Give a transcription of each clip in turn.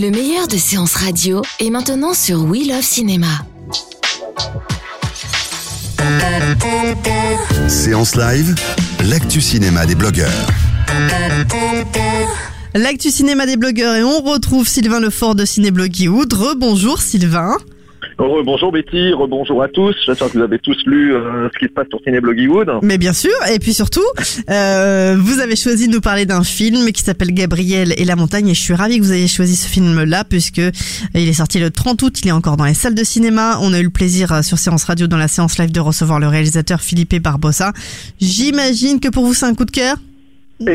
Le meilleur de séances radio est maintenant sur We Love Cinéma. Séance live, l'actu cinéma des blogueurs. L'actu cinéma des blogueurs et on retrouve Sylvain Lefort de Cinébloguioud. Rebonjour Sylvain. Bonjour Betty, rebonjour à tous. J'espère que vous avez tous lu euh, ce qui se passe sur Cinébloggywood. Mais bien sûr, et puis surtout, euh, vous avez choisi de nous parler d'un film qui s'appelle Gabriel et la montagne et je suis ravie que vous ayez choisi ce film-là puisque il est sorti le 30 août, il est encore dans les salles de cinéma. On a eu le plaisir euh, sur Séance Radio dans la séance live de recevoir le réalisateur Philippe Barbossa. J'imagine que pour vous c'est un coup de cœur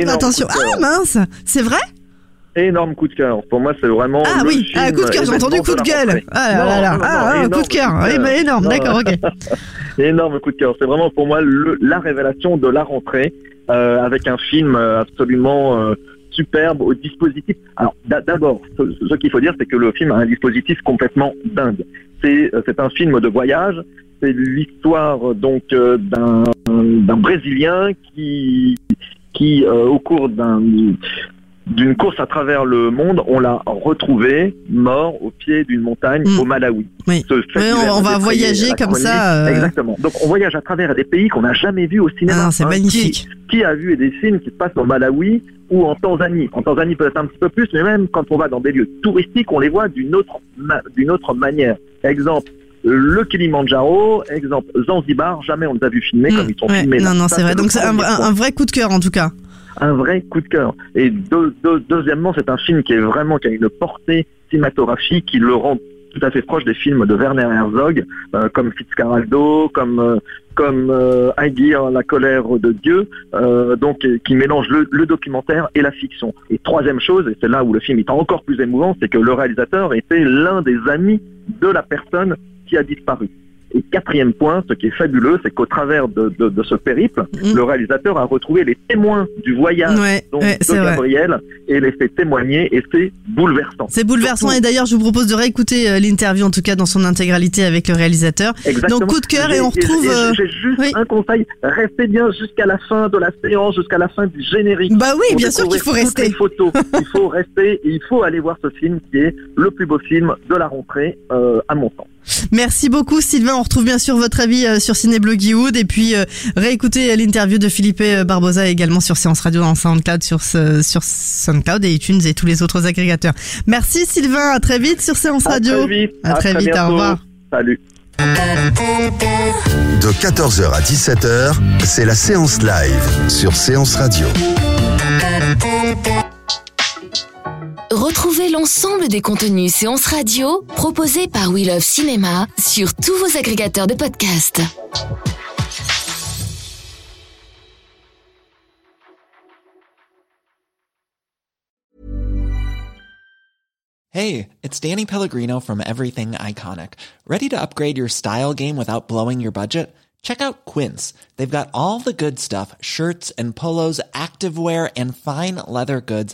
Attention, coup de cœur. ah mince, c'est vrai? Énorme coup de cœur. Pour moi, c'est vraiment. Ah le oui, ah, coup de cœur, j'ai entendu coup de gueule. Ah là Non, là là, non, non, ah, coup de cœur, oui, bah, énorme, d'accord, ok. Énorme coup de cœur. C'est vraiment pour moi le- la révélation de la rentrée euh, avec un film absolument euh, superbe au dispositif. Alors d'a- d'abord, ce, ce qu'il faut dire, c'est que le film a un dispositif complètement dingue. C'est euh, c'est un film de voyage. C'est l'histoire donc euh, d'un d'un Brésilien qui qui euh, au cours d'un d'une course à travers le monde, on l'a retrouvé mort au pied d'une montagne Mm. au Malawi. Oui. Ce fait Oui, on- va voyager comme chronique. ça, euh. Exactement. Donc on voyage à travers des pays qu'on n'a jamais vus au cinéma. Ah, c'est Hein, magnifique. Qui, qui a vu des films qui se passent au Malawi ou en Tanzanie En Tanzanie peut-être un petit peu plus, mais même quand on va dans des lieux touristiques, on les voit d'une autre, ma- d'une autre manière. Exemple, le Kilimandjaro, exemple Zanzibar, jamais on les a vus filmer Mm, comme ils sont ouais, filmés. non, non, c'est vrai. Donc c'est un, un vrai coup de cœur en tout cas. Un vrai coup de cœur. Et deux- deux- deuxièmement, c'est un film qui a une portée cinématographique qui le rend tout à fait proche des films de Werner Herzog, euh, comme Fitzcarraldo, comme euh, comme euh, Aguirre, La colère de Dieu, donc qui mélange le, le documentaire et la fiction. Et troisième chose, et c'est là où le film est encore plus émouvant, c'est que le réalisateur était l'un des amis de la personne qui a disparu. Et quatrième point, ce qui est fabuleux, c'est qu'au travers de, de- de ce périple, Mm. le réalisateur a retrouvé les témoins du voyage Ouais, donc, ouais, de vrai. Gabriel et les fait témoigner et c'est bouleversant. C'est bouleversant Surtout- et d'ailleurs je vous propose de réécouter euh, l'interview en tout cas dans son intégralité avec le réalisateur. Exactement. Donc coup de cœur et J'ai- on retrouve. j'ai- euh, juste oui. un conseil, restez bien jusqu'à la fin de la séance, jusqu'à la fin du générique. Bah oui, bien sûr qu'il faut rester. photos. il faut rester et il faut aller voir ce film qui est le plus beau film de la rentrée euh, à mon sens. Merci beaucoup Sylvain. On retrouve bien sûr votre avis euh, sur Cinébloggywood et puis euh, réécouter euh, l'interview de Philippe Barbosa également sur Séance Radio en SoundCloud, sur, ce- sur SoundCloud et iTunes et tous les autres agrégateurs. Merci Sylvain. À très vite sur Séance À Radio. très vite. À très vite, au bientôt. revoir. Salut. De 14h à 17h, c'est la séance live sur Séance Radio. Retrouvez l'ensemble des contenus séances radio proposés par We Love Cinéma sur tous vos agrégateurs de podcasts. Hey, it's Danny Pellegrino from Everything Iconic. Ready to upgrade your style game without blowing your budget? Check out Quince. They've got all the good stuff shirts and polos, activewear, and fine leather goods,